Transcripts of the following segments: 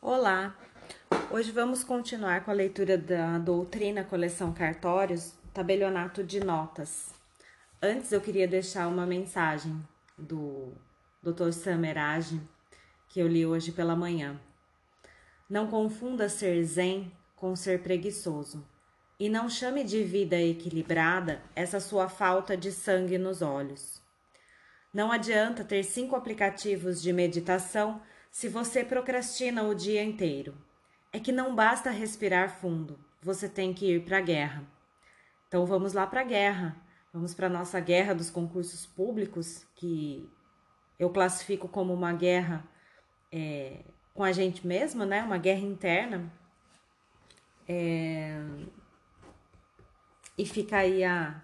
Olá! Hoje vamos continuar com a leitura da doutrina coleção cartórios, tabelionato de notas. Antes eu queria deixar uma mensagem do Dr. Samerage que eu li hoje pela manhã. Não confunda ser zen com ser preguiçoso. E não chame de vida equilibrada essa sua falta de sangue nos olhos. Não adianta ter cinco aplicativos de meditação se você procrastina o dia inteiro. É que não basta respirar fundo, você tem que ir para a guerra. Então vamos lá para a guerra. Vamos para a nossa guerra dos concursos públicos, que eu classifico como uma guerra é, com a gente mesmo, né? Uma guerra interna. É... E fica aí a,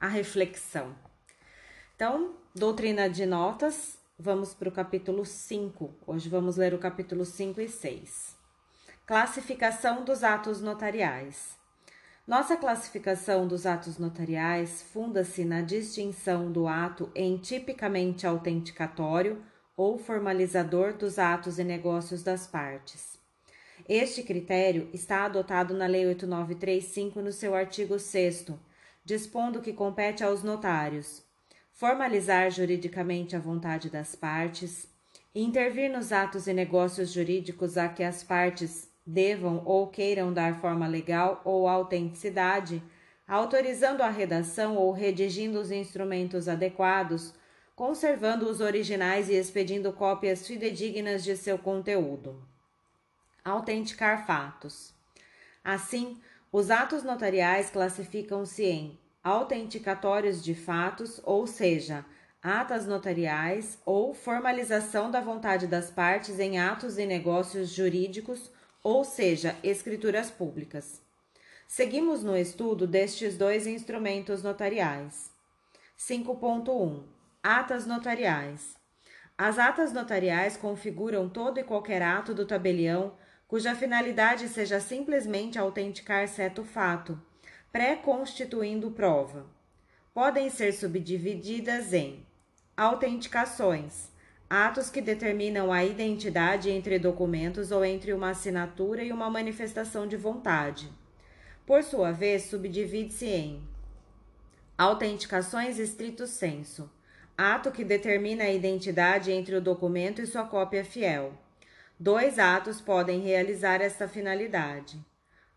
a reflexão. Então, doutrina de notas, Vamos para o capítulo 5. Hoje vamos ler o capítulo 5 e 6. Classificação dos atos notariais. Nossa classificação dos atos notariais funda-se na distinção do ato em tipicamente autenticatório ou formalizador dos atos e negócios das partes. Este critério está adotado na Lei 8935 no seu artigo 6, dispondo que compete aos notários formalizar juridicamente a vontade das partes, intervir nos atos e negócios jurídicos a que as partes devam ou queiram dar forma legal ou autenticidade, autorizando a redação ou redigindo os instrumentos adequados, conservando os originais e expedindo cópias fidedignas de seu conteúdo. Autenticar fatos. Assim, os atos notariais classificam-se em autenticatórios de fatos, ou seja, atas notariais ou formalização da vontade das partes em atos e negócios jurídicos, ou seja, escrituras públicas. Seguimos no estudo destes dois instrumentos notariais. 5.1 Atas notariais. As atas notariais configuram todo e qualquer ato do tabelião cuja finalidade seja simplesmente autenticar certo fato, pré-constituindo prova. Podem ser subdivididas em autenticações, atos que determinam a identidade entre documentos ou entre uma assinatura e uma manifestação de vontade. Por sua vez, subdivide-se em autenticações estrito senso, ato que determina a identidade entre o documento e sua cópia fiel. Dois atos podem realizar esta finalidade.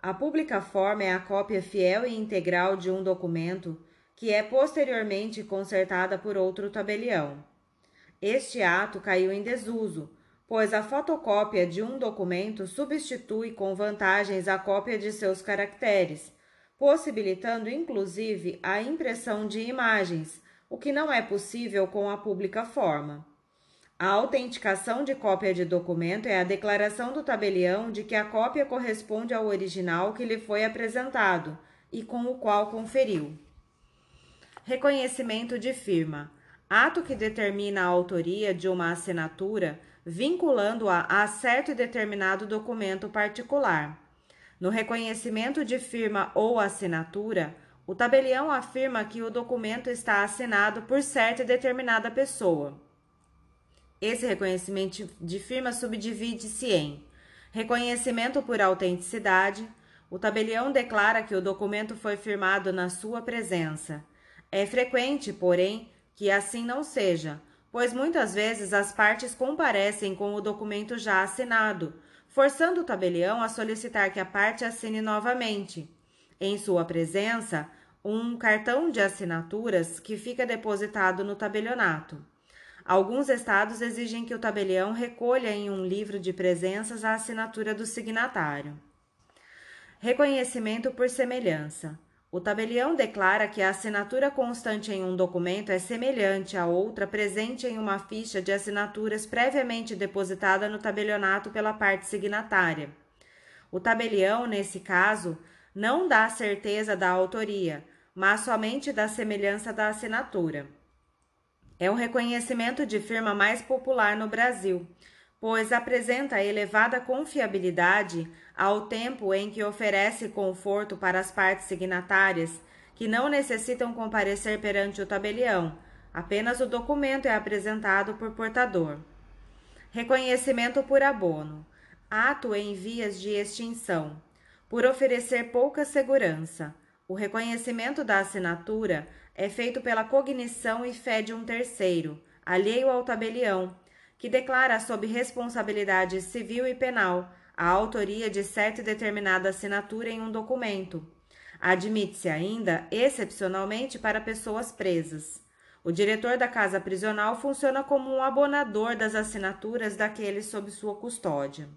A pública forma é a cópia fiel e integral de um documento que é posteriormente consertada por outro tabelião. Este ato caiu em desuso, pois a fotocópia de um documento substitui com vantagens a cópia de seus caracteres, possibilitando inclusive a impressão de imagens, o que não é possível com a pública forma. A autenticação de cópia de documento é a declaração do tabelião de que a cópia corresponde ao original que lhe foi apresentado e com o qual conferiu. Reconhecimento de firma. Ato que determina a autoria de uma assinatura, vinculando-a a certo e determinado documento particular. No reconhecimento de firma ou assinatura, o tabelião afirma que o documento está assinado por certa e determinada pessoa. Esse reconhecimento de firma subdivide-se em reconhecimento por autenticidade. O tabelião declara que o documento foi firmado na sua presença. É frequente, porém, que assim não seja, pois muitas vezes as partes comparecem com o documento já assinado, forçando o tabelião a solicitar que a parte assine novamente. Em sua presença, um cartão de assinaturas que fica depositado no tabelionato. Alguns estados exigem que o tabelião recolha em um livro de presenças a assinatura do signatário. Reconhecimento por semelhança. O tabelião declara que a assinatura constante em um documento é semelhante a outra presente em uma ficha de assinaturas previamente depositada no tabelionato pela parte signatária. O tabelião, nesse caso, não dá certeza da autoria, mas somente da semelhança da assinatura. É o reconhecimento de firma mais popular no Brasil, pois apresenta elevada confiabilidade ao tempo em que oferece conforto para as partes signatárias, que não necessitam comparecer perante o tabelião, apenas o documento é apresentado por portador. Reconhecimento por abono. ato em vias de extinção, por oferecer pouca segurança. O reconhecimento da assinatura é feito pela cognição e fé de um terceiro, alheio ao tabelião, que declara sob responsabilidade civil e penal a autoria de certa e determinada assinatura em um documento. Admite-se ainda, excepcionalmente, para pessoas presas. O diretor da casa prisional funciona como um abonador das assinaturas daqueles sob sua custódia.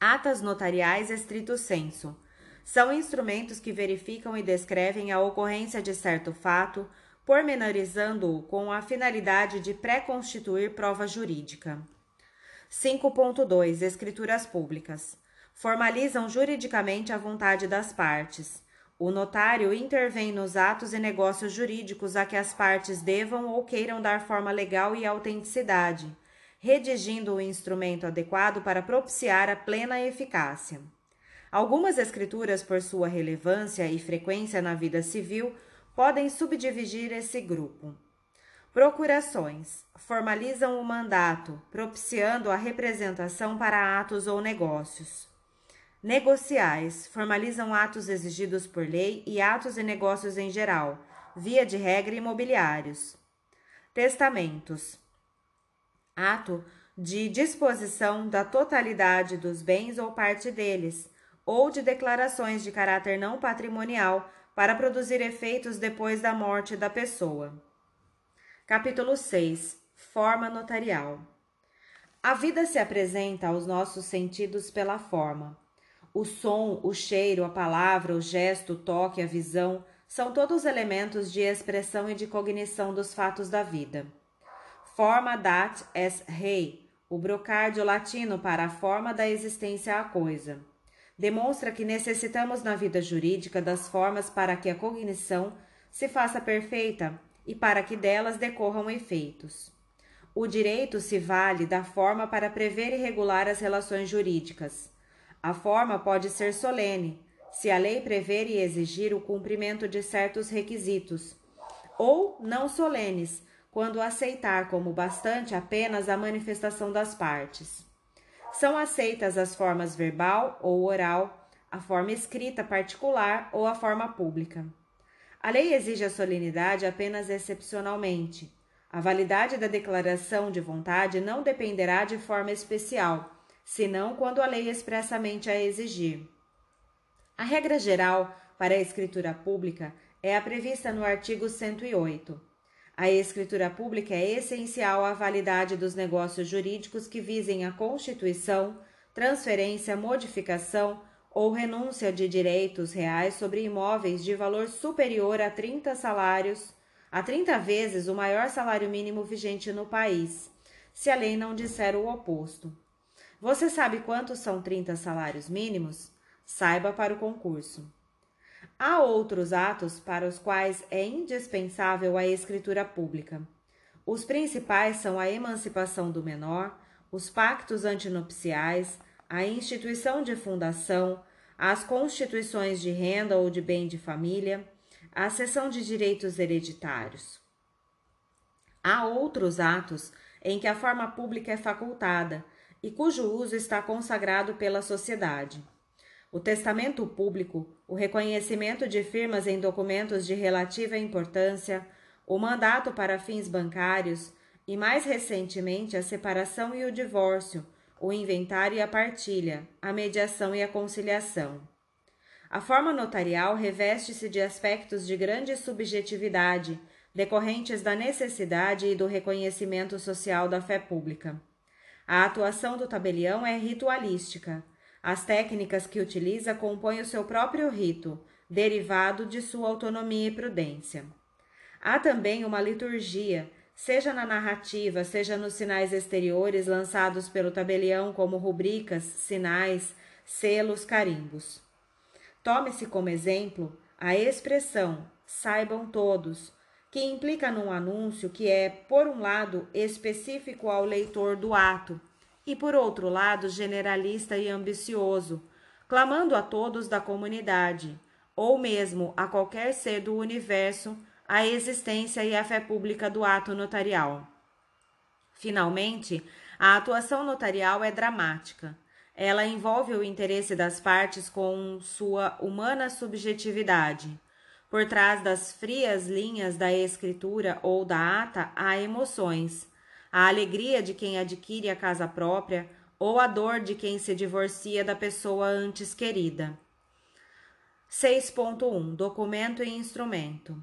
Atas notariais estrito senso são instrumentos que verificam e descrevem a ocorrência de certo fato, pormenorizando-o com a finalidade de pré-constituir prova jurídica. 5.2 Escrituras públicas formalizam juridicamente a vontade das partes. O notário intervém nos atos e negócios jurídicos a que as partes devam ou queiram dar forma legal e autenticidade, redigindo o instrumento adequado para propiciar a plena eficácia. Algumas escrituras, por sua relevância e frequência na vida civil, podem subdividir esse grupo. Procurações formalizam o mandato, propiciando a representação para atos ou negócios. Negociais formalizam atos exigidos por lei e atos e negócios em geral, via de regra imobiliários. Testamentos ato de disposição da totalidade dos bens ou parte deles, ou de declarações de caráter não patrimonial para produzir efeitos depois da morte da pessoa. Capítulo 6 Forma notarial A vida se apresenta aos nossos sentidos pela forma. O som, o cheiro, a palavra, o gesto, o toque, a visão são todos elementos de expressão e de cognição dos fatos da vida. Forma dat es rei, o brocárdio latino para a forma da existência à coisa. Demonstra que necessitamos na vida jurídica das formas para que a cognição se faça perfeita e para que delas decorram efeitos. O direito se vale da forma para prever e regular as relações jurídicas. A forma pode ser solene, se a lei prever e exigir o cumprimento de certos requisitos, ou não solenes, quando aceitar como bastante apenas a manifestação das partes. São aceitas as formas verbal ou oral, a forma escrita particular ou a forma pública. A lei exige a solenidade apenas excepcionalmente. A validade da declaração de vontade não dependerá de forma especial, senão quando a lei expressamente a exigir. A regra geral para a escritura pública é a prevista no artigo 108. A escritura pública é essencial à validade dos negócios jurídicos que visem a constituição, transferência, modificação ou renúncia de direitos reais sobre imóveis de valor superior a 30 salários, a 30 vezes o maior salário mínimo vigente no país, se a lei não disser o oposto. Você sabe quantos são 30 salários mínimos? Saiba para o concurso. Há outros atos para os quais é indispensável a escritura pública. Os principais são a emancipação do menor, os pactos antinupciais, a instituição de fundação, as constituições de renda ou de bem de família, a cessão de direitos hereditários. Há outros atos em que a forma pública é facultada e cujo uso está consagrado pela sociedade. O testamento público, o reconhecimento de firmas em documentos de relativa importância, o mandato para fins bancários e, mais recentemente, a separação e o divórcio, o inventário e a partilha, a mediação e a conciliação. A forma notarial reveste-se de aspectos de grande subjetividade, decorrentes da necessidade e do reconhecimento social da fé pública. A atuação do tabelião é ritualística. As técnicas que utiliza compõem o seu próprio rito, derivado de sua autonomia e prudência. Há também uma liturgia, seja na narrativa, seja nos sinais exteriores lançados pelo tabelião, como rubricas, sinais, selos, carimbos. Tome-se como exemplo a expressão saibam todos, que implica num anúncio que é, por um lado, específico ao leitor do ato e, por outro lado, generalista e ambicioso, clamando a todos da comunidade, ou mesmo a qualquer ser do universo, a existência e a fé pública do ato notarial. Finalmente, a atuação notarial é dramática. ela envolve o interesse das partes com sua humana subjetividade. Por trás das frias linhas da escritura ou da ata há emoções, a alegria de quem adquire a casa própria ou a dor de quem se divorcia da pessoa antes querida. 6.1 Documento e instrumento.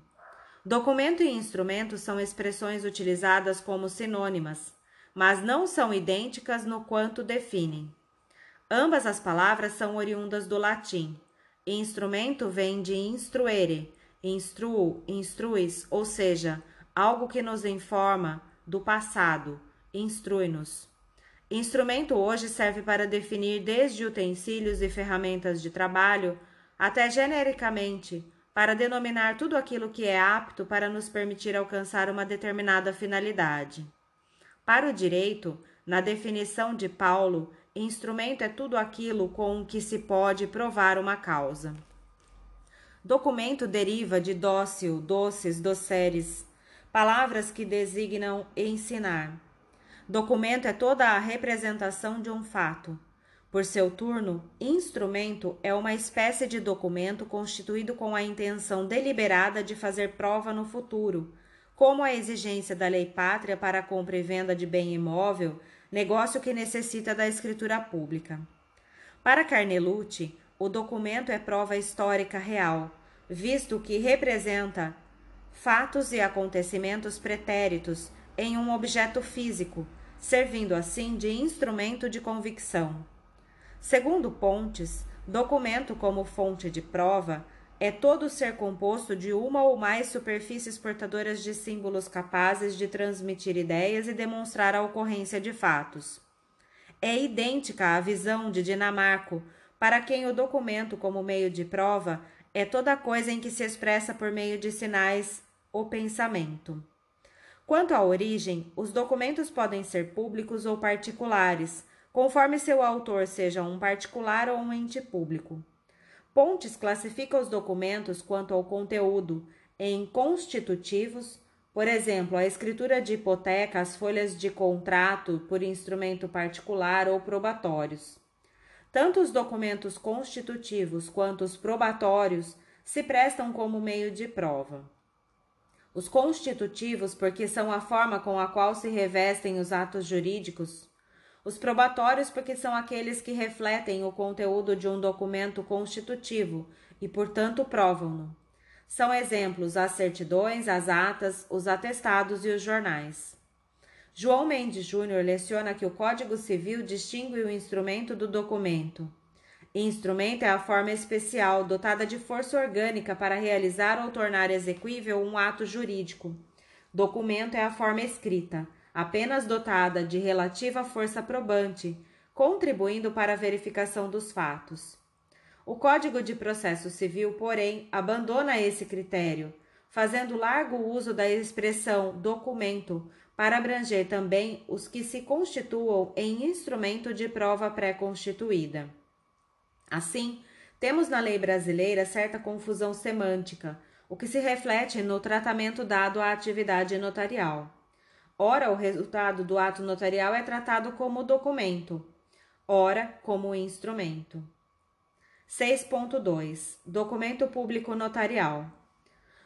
Documento e instrumento são expressões utilizadas como sinônimas, mas não são idênticas no quanto definem. Ambas as palavras são oriundas do latim. Instrumento vem de instruere, instruo, instruis, ou seja, algo que nos informa do passado, instrui-nos. Instrumento hoje serve para definir desde utensílios e ferramentas de trabalho até genericamente, para denominar tudo aquilo que é apto para nos permitir alcançar uma determinada finalidade. Para o direito, na definição de Paulo, instrumento é tudo aquilo com que se pode provar uma causa. Documento deriva de dócil, doces, doceres, palavras que designam ensinar. Documento é toda a representação de um fato. Por seu turno, instrumento é uma espécie de documento constituído com a intenção deliberada de fazer prova no futuro, como a exigência da lei pátria para a compra e venda de bem imóvel, negócio que necessita da escritura pública. Para Carnelucci, o documento é prova histórica real, visto que representa fatos e acontecimentos pretéritos em um objeto físico, servindo assim de instrumento de convicção. Segundo Pontes, documento como fonte de prova é todo ser composto de uma ou mais superfícies portadoras de símbolos capazes de transmitir ideias e demonstrar a ocorrência de fatos. É idêntica à visão de Dinamarco, para quem o documento como meio de prova é toda coisa em que se expressa por meio de sinais o pensamento. Quanto à origem, os documentos podem ser públicos ou particulares, conforme seu autor seja um particular ou um ente público. Pontes classifica os documentos quanto ao conteúdo em constitutivos, por exemplo, a escritura de hipoteca, as folhas de contrato por instrumento particular ou probatórios. Tanto os documentos constitutivos quanto os probatórios se prestam como meio de prova. Os constitutivos, porque são a forma com a qual se revestem os atos jurídicos, os probatórios, porque são aqueles que refletem o conteúdo de um documento constitutivo e, portanto, provam-no. São exemplos as certidões, as atas, os atestados e os jornais. João Mendes Júnior leciona que o Código Civil distingue o instrumento do documento. Instrumento é a forma especial dotada de força orgânica para realizar ou tornar exequível um ato jurídico. Documento é a forma escrita apenas dotada de relativa força probante, contribuindo para a verificação dos fatos. O Código de Processo Civil, porém, abandona esse critério, fazendo largo uso da expressão documento para abranger também os que se constituam em instrumento de prova pré-constituída. Assim, temos na lei brasileira certa confusão semântica, o que se reflete no tratamento dado à atividade notarial. Ora, o resultado do ato notarial é tratado como documento, ora, como instrumento. 6.2 Documento público notarial.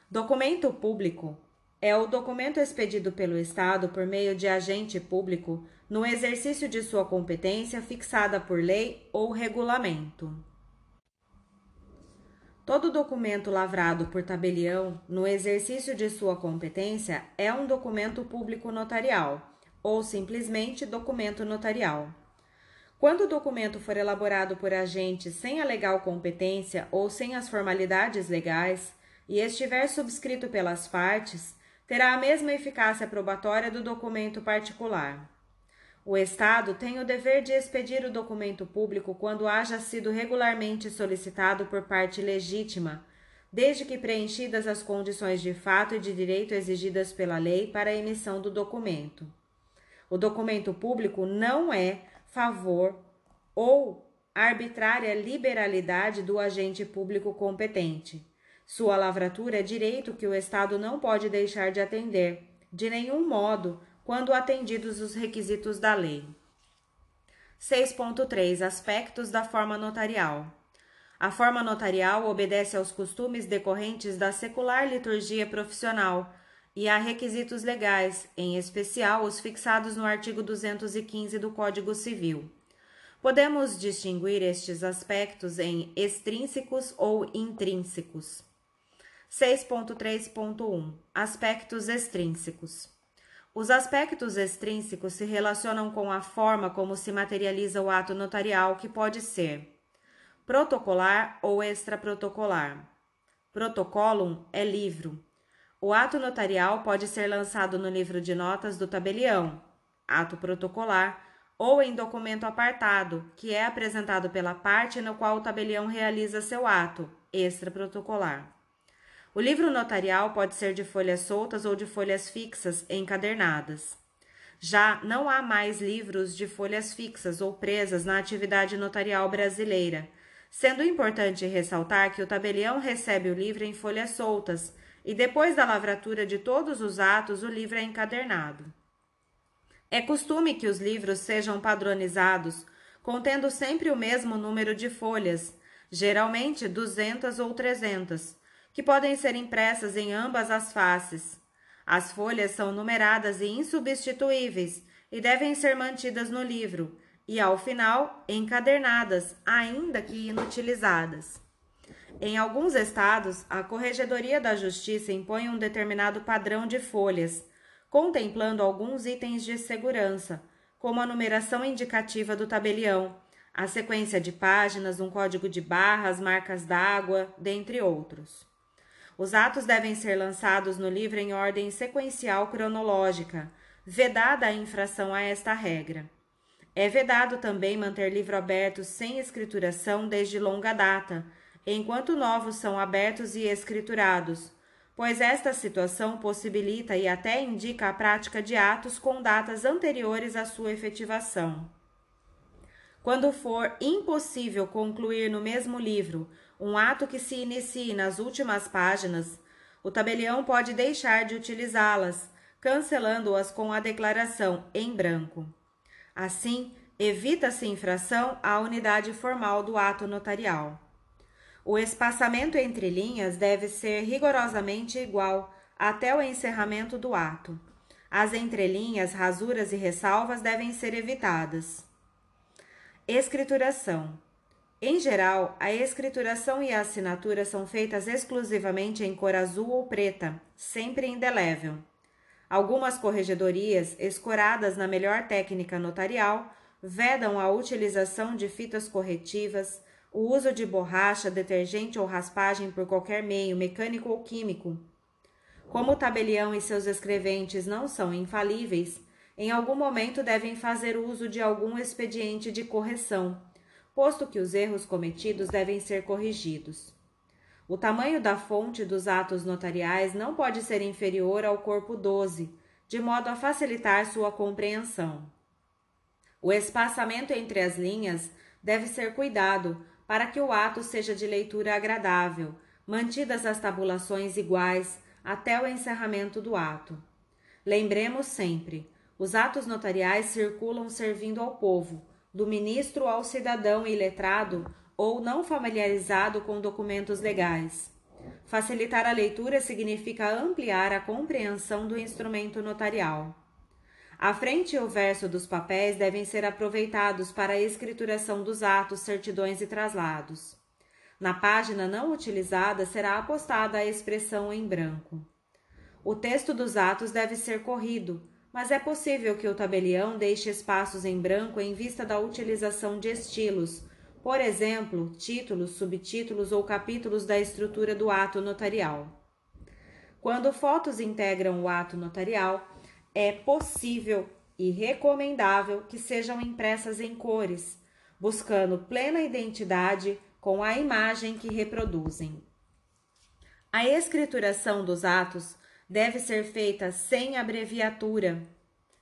Documento público é o documento expedido pelo Estado por meio de agente público no exercício de sua competência fixada por lei ou regulamento. Todo documento lavrado por tabelião no exercício de sua competência é um documento público notarial, ou simplesmente documento notarial. Quando o documento for elaborado por agente sem a legal competência ou sem as formalidades legais e estiver subscrito pelas partes, terá a mesma eficácia probatória do documento particular. O Estado tem o dever de expedir o documento público quando haja sido regularmente solicitado por parte legítima, desde que preenchidas as condições de fato e de direito exigidas pela lei para a emissão do documento. O documento público não é favor ou arbitrária liberalidade do agente público competente. Sua lavratura é direito que o Estado não pode deixar de atender, de nenhum modo, quando atendidos os requisitos da lei. 6.3 Aspectos da forma notarial. A forma notarial obedece aos costumes decorrentes da secular liturgia profissional e a requisitos legais, em especial os fixados no artigo 215 do Código Civil. Podemos distinguir estes aspectos em extrínsecos ou intrínsecos. 6.3.1 Aspectos extrínsecos. Os aspectos extrínsecos se relacionam com a forma como se materializa o ato notarial, que pode ser protocolar ou extraprotocolar. Protocolum é livro. O ato notarial pode ser lançado no livro de notas do tabelião, ato protocolar, ou em documento apartado, que é apresentado pela parte no qual o tabelião realiza seu ato, extraprotocolar. O livro notarial pode ser de folhas soltas ou de folhas fixas encadernadas. Já não há mais livros de folhas fixas ou presas na atividade notarial brasileira, sendo importante ressaltar que o tabelião recebe o livro em folhas soltas e depois da lavratura de todos os atos o livro é encadernado. É costume que os livros sejam padronizados, contendo sempre o mesmo número de folhas, geralmente 200 ou 300 que podem ser impressas em ambas as faces. As folhas são numeradas e insubstituíveis e devem ser mantidas no livro, e ao final encadernadas, ainda que inutilizadas. Em alguns estados, a Corregedoria da Justiça impõe um determinado padrão de folhas, contemplando alguns itens de segurança, como a numeração indicativa do tabelião, a sequência de páginas, um código de barras, marcas d'água, dentre outros. Os atos devem ser lançados no livro em ordem sequencial cronológica, vedada a infração a esta regra. É vedado também manter livro aberto sem escrituração desde longa data, enquanto novos são abertos e escriturados, pois esta situação possibilita e até indica a prática de atos com datas anteriores à sua efetivação. Quando for impossível concluir no mesmo livro um ato que se inicie nas últimas páginas, o tabelião pode deixar de utilizá-las, cancelando-as com a declaração em branco. Assim, evita-se infração à unidade formal do ato notarial. O espaçamento entre linhas deve ser rigorosamente igual até o encerramento do ato. As entrelinhas, rasuras e ressalvas devem ser evitadas. Escrituração. Em geral, a escrituração e a assinatura são feitas exclusivamente em cor azul ou preta, sempre indelével. Algumas corregedorias, escoradas na melhor técnica notarial, vedam a utilização de fitas corretivas, o uso de borracha, detergente ou raspagem por qualquer meio, mecânico ou químico. Como o tabelião e seus escreventes não são infalíveis, em algum momento devem fazer uso de algum expediente de correção posto que os erros cometidos devem ser corrigidos. O tamanho da fonte dos atos notariais não pode ser inferior ao corpo 12, de modo a facilitar sua compreensão. O espaçamento entre as linhas deve ser cuidado para que o ato seja de leitura agradável, mantidas as tabulações iguais até o encerramento do ato. Lembremos sempre: os atos notariais circulam servindo ao povo, do ministro ao cidadão iletrado ou não familiarizado com documentos legais. Facilitar a leitura significa ampliar a compreensão do instrumento notarial. A frente e o verso dos papéis devem ser aproveitados para a escrituração dos atos, certidões e traslados. Na página não utilizada será apostada a expressão em branco. O texto dos atos deve ser corrido, mas é possível que o tabelião deixe espaços em branco em vista da utilização de estilos, por exemplo, títulos, subtítulos ou capítulos da estrutura do ato notarial. Quando fotos integram o ato notarial, é possível e recomendável que sejam impressas em cores, buscando plena identidade com a imagem que reproduzem. A escrituração dos atos deve ser feita sem abreviatura,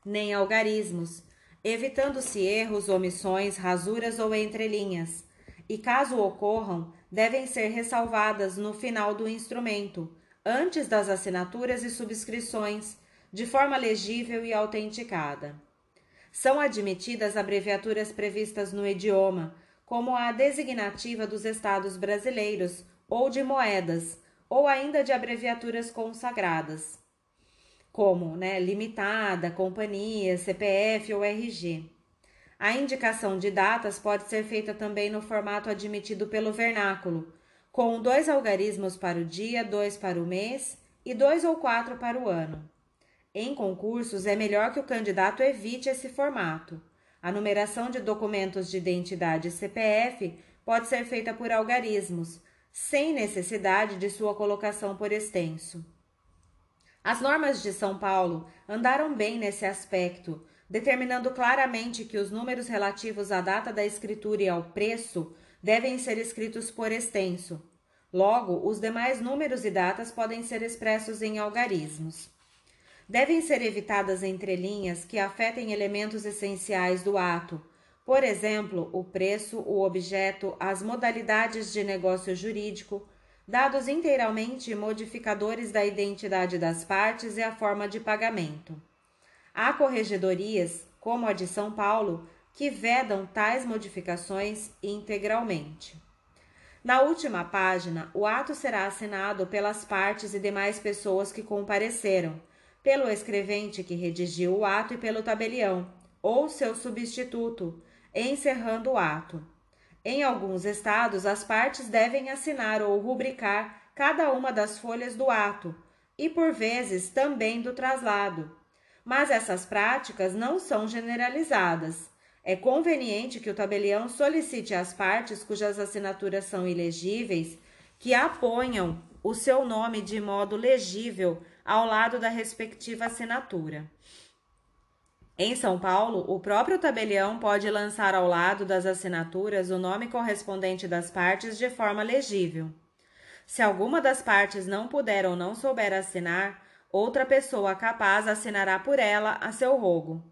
nem algarismos, evitando-se erros, omissões, rasuras ou entrelinhas, e caso ocorram, devem ser ressalvadas no final do instrumento, antes das assinaturas e subscrições, de forma legível e autenticada. São admitidas abreviaturas previstas no idioma, como a designativa dos estados brasileiros ou de moedas, ou ainda de abreviaturas consagradas, como né, limitada, companhia, CPF ou RG. A indicação de datas pode ser feita também no formato admitido pelo vernáculo, com dois algarismos para o dia, dois para o mês e dois ou quatro para o ano. Em concursos, é melhor que o candidato evite esse formato. A numeração de documentos de identidade CPF pode ser feita por algarismos, sem necessidade de sua colocação por extenso. As normas de São Paulo andaram bem nesse aspecto, determinando claramente que os números relativos à data da escritura e ao preço devem ser escritos por extenso. Logo, os demais números e datas podem ser expressos em algarismos. Devem ser evitadas entrelinhas que afetem elementos essenciais do ato, por exemplo, o preço, o objeto, as modalidades de negócio jurídico, dados inteiramente modificadores da identidade das partes e a forma de pagamento. Há corregedorias, como a de São Paulo, que vedam tais modificações integralmente. Na última página, o ato será assinado pelas partes e demais pessoas que compareceram, pelo escrevente que redigiu o ato e pelo tabelião, ou seu substituto, encerrando o ato. Em alguns estados, as partes devem assinar ou rubricar cada uma das folhas do ato e, por vezes, também do traslado. Mas essas práticas não são generalizadas. É conveniente que o tabelião solicite às partes cujas assinaturas são ilegíveis que aponham o seu nome de modo legível ao lado da respectiva assinatura. Em São Paulo, o próprio tabelião pode lançar ao lado das assinaturas o nome correspondente das partes de forma legível. Se alguma das partes não puder ou não souber assinar, outra pessoa capaz assinará por ela a seu rogo.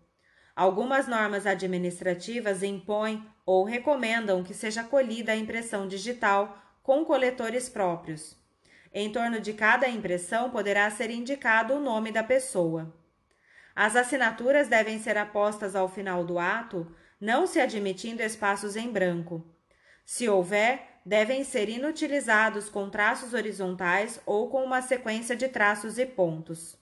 Algumas normas administrativas impõem ou recomendam que seja colhida a impressão digital com coletores próprios. Em torno de cada impressão poderá ser indicado o nome da pessoa. As assinaturas devem ser apostas ao final do ato, não se admitindo espaços em branco. Se houver, devem ser inutilizados com traços horizontais ou com uma sequência de traços e pontos.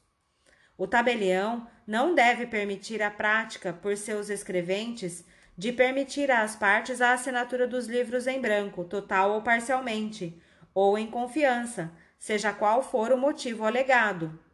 O tabelião não deve permitir a prática, por seus escreventes, de permitir às partes a assinatura dos livros em branco, total ou parcialmente, ou em confiança, seja qual for o motivo alegado.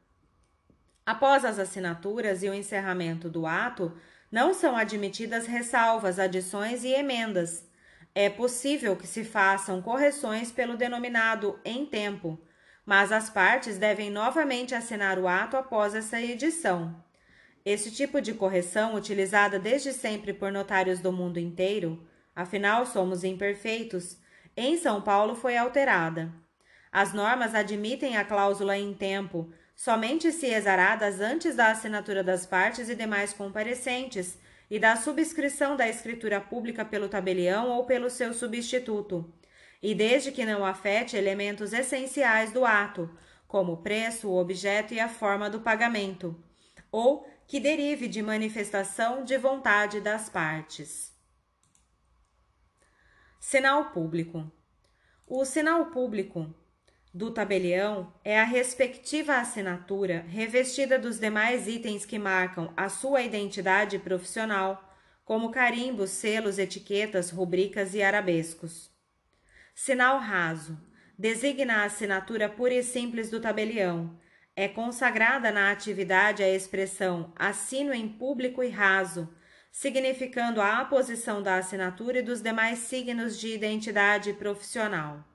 Após as assinaturas e o encerramento do ato, não são admitidas ressalvas, adições e emendas. É possível que se façam correções pelo denominado em tempo, mas as partes devem novamente assinar o ato após essa edição. Esse tipo de correção, utilizada desde sempre por notários do mundo inteiro, afinal somos imperfeitos, em São Paulo foi alterada. As normas admitem a cláusula em tempo, somente se exaradas antes da assinatura das partes e demais comparecentes e da subscrição da escritura pública pelo tabelião ou pelo seu substituto, e desde que não afete elementos essenciais do ato, como o preço, o objeto e a forma do pagamento, ou que derive de manifestação de vontade das partes. Sinal público. O sinal público do tabelião é a respectiva assinatura revestida dos demais itens que marcam a sua identidade profissional, como carimbos, selos, etiquetas, rubricas e arabescos. Sinal raso designa a assinatura pura e simples do tabelião. É consagrada na atividade a expressão assino em público e raso, significando a aposição da assinatura e dos demais signos de identidade profissional.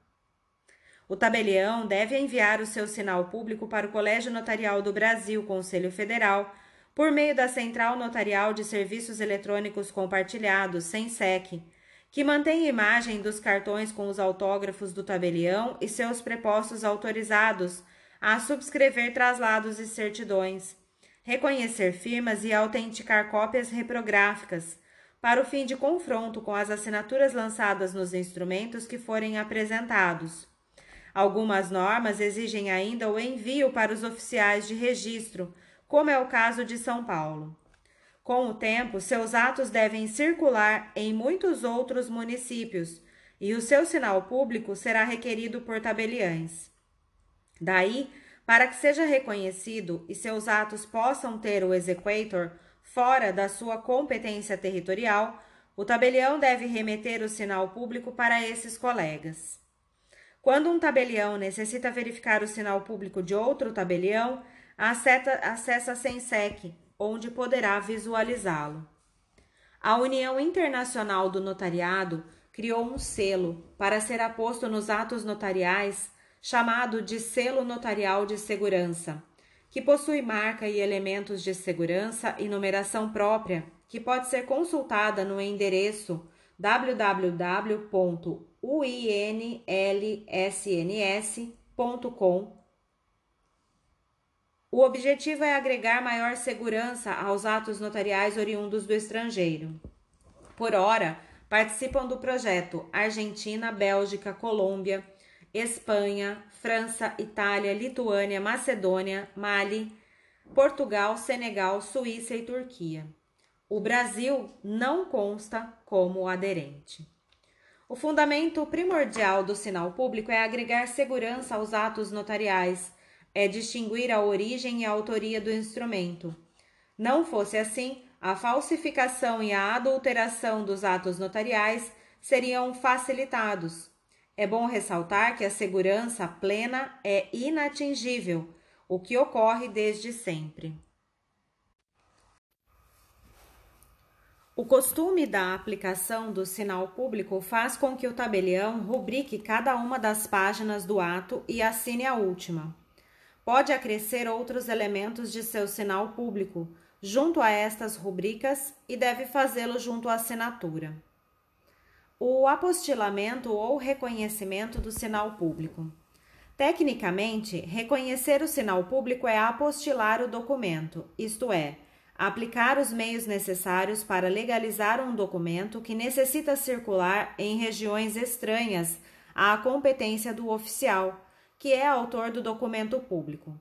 O tabelião deve enviar o seu sinal público para o Colégio Notarial do Brasil, Conselho Federal, por meio da Central Notarial de Serviços Eletrônicos Compartilhados, SENSEC, que mantém imagem dos cartões com os autógrafos do tabelião e seus prepostos autorizados a subscrever traslados e certidões, reconhecer firmas e autenticar cópias reprográficas, para o fim de confronto com as assinaturas lançadas nos instrumentos que forem apresentados. Algumas normas exigem ainda o envio para os oficiais de registro, como é o caso de São Paulo. Com o tempo, seus atos devem circular em muitos outros municípios e o seu sinal público será requerido por tabeliães. Daí, para que seja reconhecido e seus atos possam ter o exequator fora da sua competência territorial, o tabelião deve remeter o sinal público para esses colegas. Quando um tabelião necessita verificar o sinal público de outro tabelião, acessa a SENSEC, onde poderá visualizá-lo. A União Internacional do Notariado criou um selo para ser aposto nos atos notariais chamado de Selo Notarial de Segurança, que possui marca e elementos de segurança e numeração própria, que pode ser consultada no endereço www.inlsns.com. O objetivo é agregar maior segurança aos atos notariais oriundos do estrangeiro. Por hora, participam do projeto Argentina, Bélgica, Colômbia, Espanha, França, Itália, Lituânia, Macedônia, Mali, Portugal, Senegal, Suíça e Turquia. O Brasil não consta como aderente. O fundamento primordial do sinal público é agregar segurança aos atos notariais, é distinguir a origem e a autoria do instrumento. Não fosse assim, a falsificação e a adulteração dos atos notariais seriam facilitados, é bom ressaltar que a segurança plena é inatingível, o que ocorre desde sempre. O costume da aplicação do sinal público faz com que o tabelião rubrique cada uma das páginas do ato e assine a última. Pode acrescer outros elementos de seu sinal público junto a estas rubricas e deve fazê-lo junto à assinatura o apostilamento ou reconhecimento do sinal público. Tecnicamente, reconhecer o sinal público é apostilar o documento, isto é, aplicar os meios necessários para legalizar um documento que necessita circular em regiões estranhas à competência do oficial, que é autor do documento público.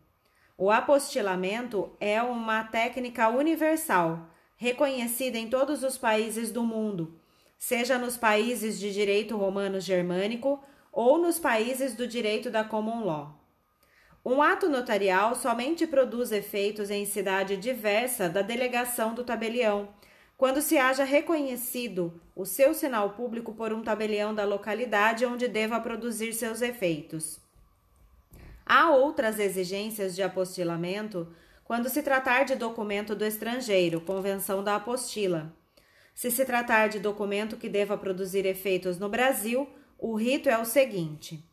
O apostilamento é uma técnica universal, reconhecida em todos os países do mundo seja nos países de direito romano germânico ou nos países do direito da common law. Um ato notarial somente produz efeitos em cidade diversa da delegação do tabelião, quando se haja reconhecido o seu sinal público por um tabelião da localidade onde deva produzir seus efeitos. Há outras exigências de apostilamento quando se tratar de documento do estrangeiro, convenção da apostila. Se se tratar de documento que deva produzir efeitos no Brasil, o rito é o seguinte: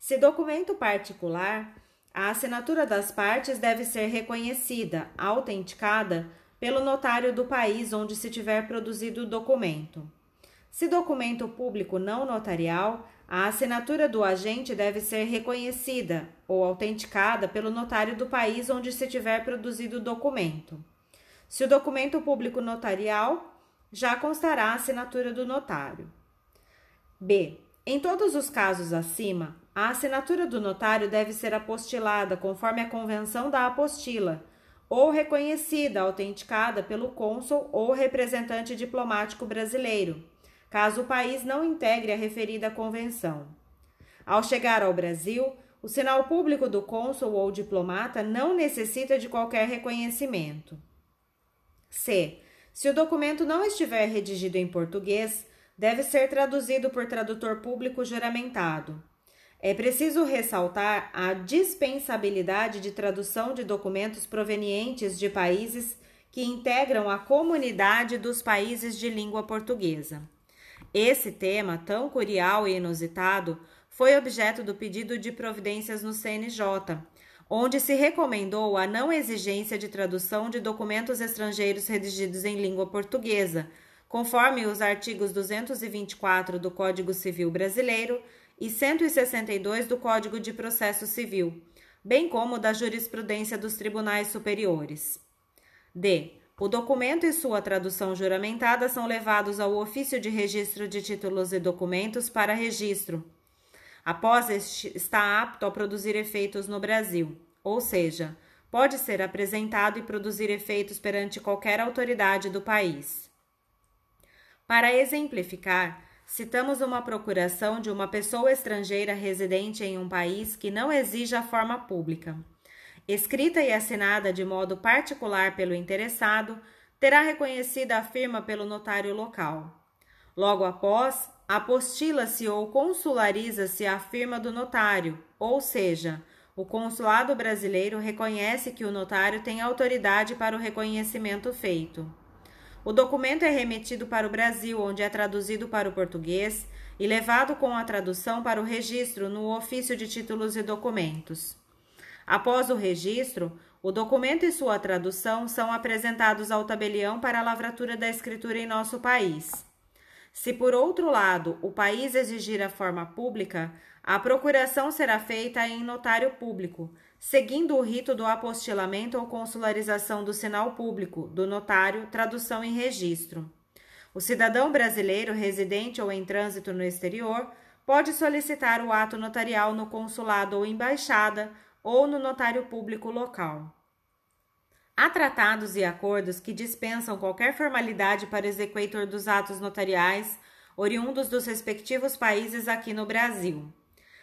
se documento particular, a assinatura das partes deve ser reconhecida, autenticada pelo notário do país onde se tiver produzido o documento. Se documento público não notarial, a assinatura do agente deve ser reconhecida ou autenticada pelo notário do país onde se tiver produzido o documento. Se o documento público notarial, já constará a assinatura do notário. B. Em todos os casos acima, a assinatura do notário deve ser apostilada conforme a convenção da apostila, ou reconhecida, autenticada pelo cônsul ou representante diplomático brasileiro, caso o país não integre a referida convenção. Ao chegar ao Brasil, o sinal público do cônsul ou diplomata não necessita de qualquer reconhecimento. C. Se o documento não estiver redigido em português, deve ser traduzido por tradutor público juramentado. É preciso ressaltar a dispensabilidade de tradução de documentos provenientes de países que integram a comunidade dos países de língua portuguesa. Esse tema, tão curial e inusitado, foi objeto do pedido de providências no CNJ, onde se recomendou a não exigência de tradução de documentos estrangeiros redigidos em língua portuguesa, conforme os artigos 224 do Código Civil Brasileiro e 162 do Código de Processo Civil, bem como da jurisprudência dos tribunais superiores. D. O documento e sua tradução juramentada são levados ao ofício de registro de títulos e documentos para registro após este estar apto a produzir efeitos no Brasil, ou seja, pode ser apresentado e produzir efeitos perante qualquer autoridade do país. Para exemplificar, citamos uma procuração de uma pessoa estrangeira residente em um país que não exija forma pública. Escrita e assinada de modo particular pelo interessado, terá reconhecida a firma pelo notário local. Logo após, apostila-se ou consulariza-se a firma do notário, ou seja, o consulado brasileiro reconhece que o notário tem autoridade para o reconhecimento feito. O documento é remetido para o Brasil, onde é traduzido para o português e levado com a tradução para o registro no ofício de títulos e documentos. Após o registro, o documento e sua tradução são apresentados ao tabelião para a lavratura da escritura em nosso país. Se, por outro lado, o país exigir a forma pública, a procuração será feita em notário público, seguindo o rito do apostilamento ou consularização do sinal público, do notário, tradução e registro. O cidadão brasileiro residente ou em trânsito no exterior pode solicitar o ato notarial no consulado ou embaixada ou no notário público local. Há tratados e acordos que dispensam qualquer formalidade para o executor dos atos notariais oriundos dos respectivos países aqui no Brasil.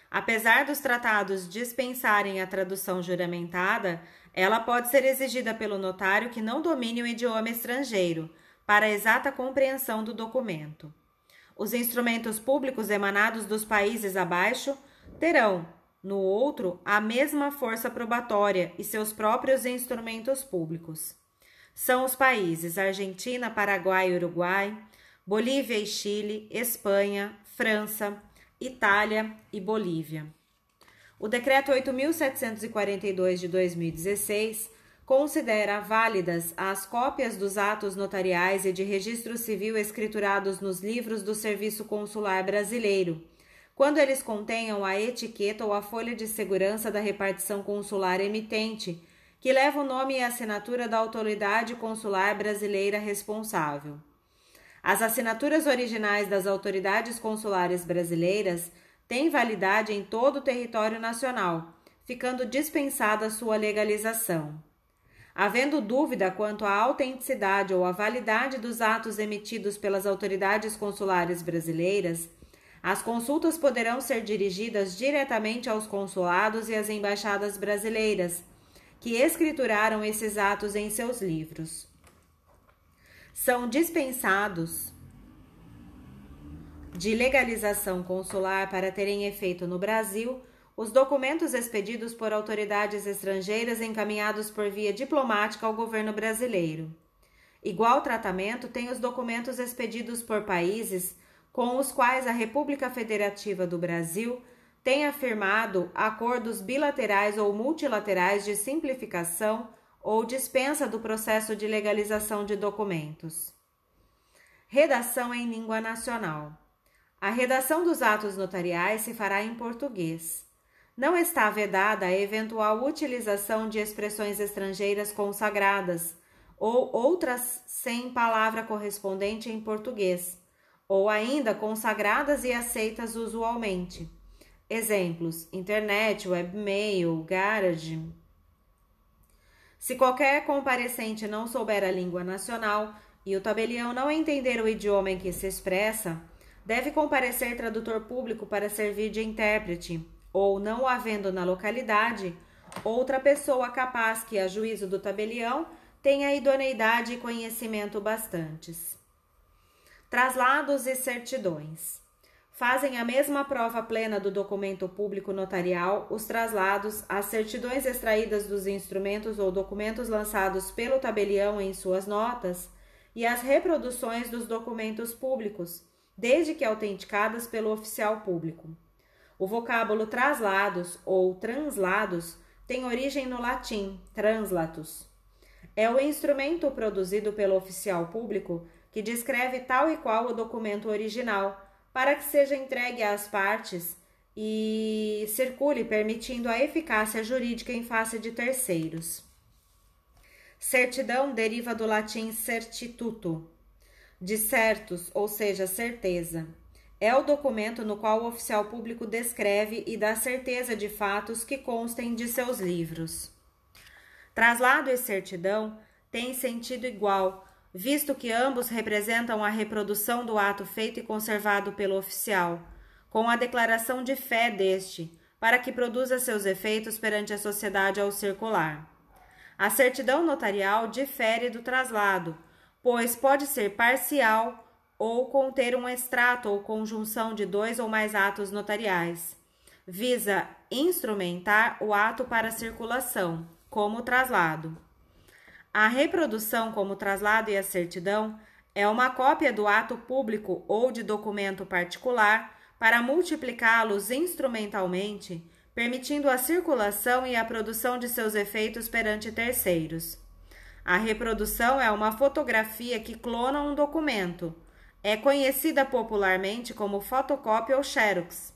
Apesar dos tratados dispensarem a tradução juramentada, ela pode ser exigida pelo notário que não domine o idioma estrangeiro, para a exata compreensão do documento. Os instrumentos públicos emanados dos países abaixo terão, no outro, a mesma força probatória e seus próprios instrumentos públicos. São os países Argentina, Paraguai e Uruguai, Bolívia e Chile, Espanha, França, Itália e Bolívia. O Decreto 8.742 de 2016 considera válidas as cópias dos atos notariais e de registro civil escriturados nos livros do Serviço Consular Brasileiro, quando eles contenham a etiqueta ou a folha de segurança da repartição consular emitente, que leva o nome e assinatura da autoridade consular brasileira responsável. As assinaturas originais das autoridades consulares brasileiras têm validade em todo o território nacional, ficando dispensada sua legalização. Havendo dúvida quanto à autenticidade ou à validade dos atos emitidos pelas autoridades consulares brasileiras, as consultas poderão ser dirigidas diretamente aos consulados e às embaixadas brasileiras, que escrituraram esses atos em seus livros são dispensados de legalização consular para terem efeito no Brasil os documentos expedidos por autoridades estrangeiras encaminhados por via diplomática ao governo brasileiro. Igual tratamento tem os documentos expedidos por países com os quais a República Federativa do Brasil tem afirmado acordos bilaterais ou multilaterais de simplificação ou dispensa do processo de legalização de documentos. Redação em língua nacional. A redação dos atos notariais se fará em português. Não está vedada a eventual utilização de expressões estrangeiras consagradas ou outras sem palavra correspondente em português, ou ainda consagradas e aceitas usualmente. Exemplos: internet, webmail, garage, se qualquer comparecente não souber a língua nacional e o tabelião não entender o idioma em que se expressa, deve comparecer tradutor público para servir de intérprete, ou, não havendo na localidade, outra pessoa capaz que, a juízo do tabelião, tenha idoneidade e conhecimento bastantes. Traslados e certidões fazem a mesma prova plena do documento público notarial os traslados, as certidões extraídas dos instrumentos ou documentos lançados pelo tabelião em suas notas e as reproduções dos documentos públicos, desde que autenticadas pelo oficial público. O vocábulo traslados ou translados tem origem no latim translatus. É o instrumento produzido pelo oficial público que descreve tal e qual o documento original para que seja entregue às partes e circule, permitindo a eficácia jurídica em face de terceiros. Certidão deriva do latim certituto, de certos, ou seja, certeza. É o documento no qual o oficial público descreve e dá certeza de fatos que constem de seus livros. Traslado e certidão têm sentido igual, visto que ambos representam a reprodução do ato feito e conservado pelo oficial, com a declaração de fé deste, para que produza seus efeitos perante a sociedade ao circular. A certidão notarial difere do traslado, pois pode ser parcial ou conter um extrato ou conjunção de dois ou mais atos notariais. Visa instrumentar o ato para circulação, como o traslado. A reprodução como traslado e a certidão é uma cópia do ato público ou de documento particular para multiplicá-los instrumentalmente permitindo a circulação e a produção de seus efeitos perante terceiros. A reprodução é uma fotografia que clona um documento. É conhecida popularmente como fotocópia ou xerox.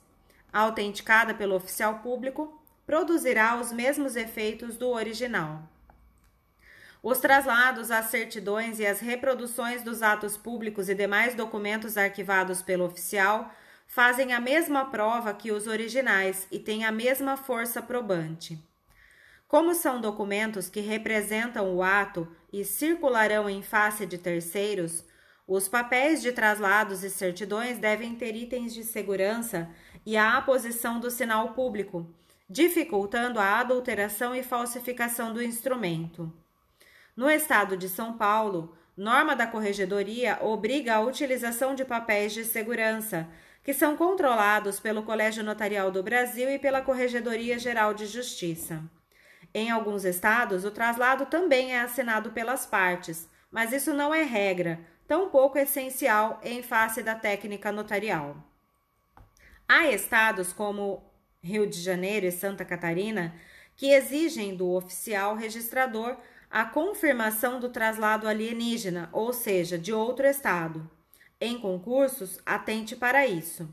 Autenticada pelo oficial público, produzirá os mesmos efeitos do original. Os traslados, as certidões e as reproduções dos atos públicos e demais documentos arquivados pelo oficial fazem a mesma prova que os originais e têm a mesma força probante. Como são documentos que representam o ato e circularão em face de terceiros, os papéis de traslados e certidões devem ter itens de segurança e a aposição do sinal público, dificultando a adulteração e falsificação do instrumento. No estado de São Paulo, norma da Corregedoria obriga a utilização de papéis de segurança que são controlados pelo Colégio Notarial do Brasil e pela Corregedoria Geral de Justiça. Em alguns estados, o traslado também é assinado pelas partes, mas isso não é regra, tampouco essencial em face da técnica notarial. Há estados como Rio de Janeiro e Santa Catarina que exigem do oficial registrador a confirmação do traslado alienígena, ou seja, de outro estado. Em concursos, atente para isso.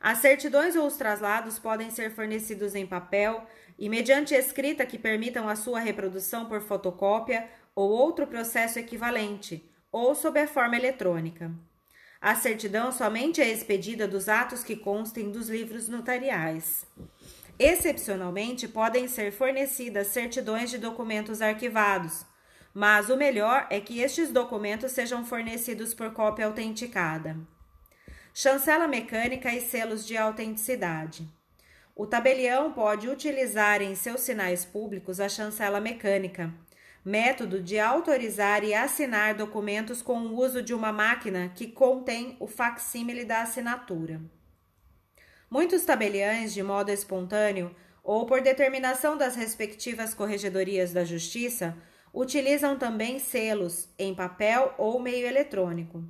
As certidões ou os traslados podem ser fornecidos em papel e mediante escrita que permitam a sua reprodução por fotocópia ou outro processo equivalente, ou sob a forma eletrônica. A certidão somente é expedida dos atos que constem dos livros notariais. Excepcionalmente, podem ser fornecidas certidões de documentos arquivados, mas o melhor é que estes documentos sejam fornecidos por cópia autenticada. Chancela mecânica e selos de autenticidade. O tabelião pode utilizar em seus sinais públicos a chancela mecânica, método de autorizar e assinar documentos com o uso de uma máquina que contém o facsímile da assinatura. Muitos tabeliães, de modo espontâneo ou por determinação das respectivas corregedorias da Justiça, utilizam também selos em papel ou meio eletrônico.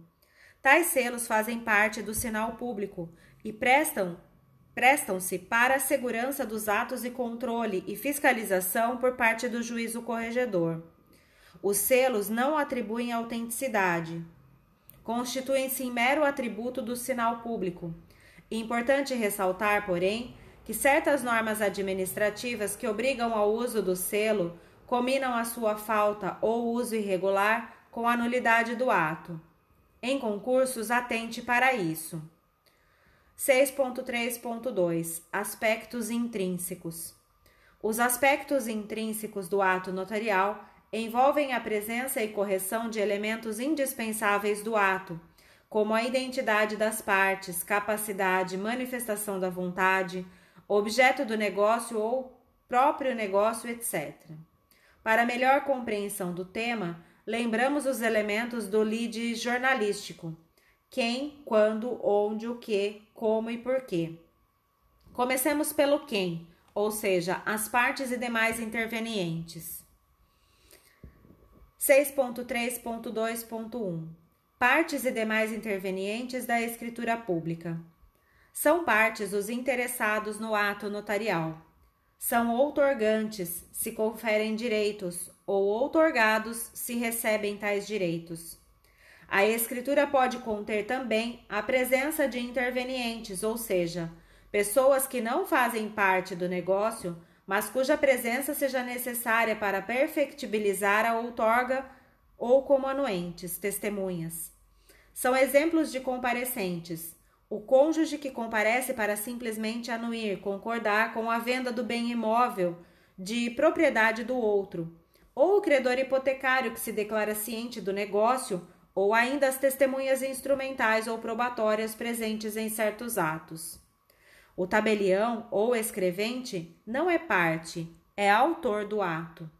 Tais selos fazem parte do sinal público e prestam prestam-se para a segurança dos atos e controle e fiscalização por parte do juízo corregedor. Os selos não atribuem autenticidade. Constituem-se em mero atributo do sinal público. Importante ressaltar, porém, que certas normas administrativas que obrigam ao uso do selo combinam a sua falta ou uso irregular com a nulidade do ato. Em concursos, atente para isso. 6.3.2 Aspectos intrínsecos. Os aspectos intrínsecos do ato notarial envolvem a presença e correção de elementos indispensáveis do ato, como a identidade das partes, capacidade, manifestação da vontade, objeto do negócio ou próprio negócio, etc. Para melhor compreensão do tema, lembramos os elementos do lead jornalístico: quem, quando, onde, o que, como e porquê. Comecemos pelo quem, ou seja, as partes e demais intervenientes. 6.3.2.1 Partes e demais intervenientes da escritura pública. São partes os interessados no ato notarial são outorgantes se conferem direitos, ou outorgados se recebem tais direitos. A escritura pode conter também a presença de intervenientes, ou seja, pessoas que não fazem parte do negócio, mas cuja presença seja necessária para perfectibilizar a outorga ou como anuentes, testemunhas. São exemplos de comparecentes, o cônjuge que comparece para simplesmente anuir, concordar com a venda do bem imóvel de propriedade do outro. ou o credor hipotecário que se declara ciente do negócio, ou ainda as testemunhas instrumentais ou probatórias presentes em certos atos. O tabelião ou escrevente não é parte, é autor do ato.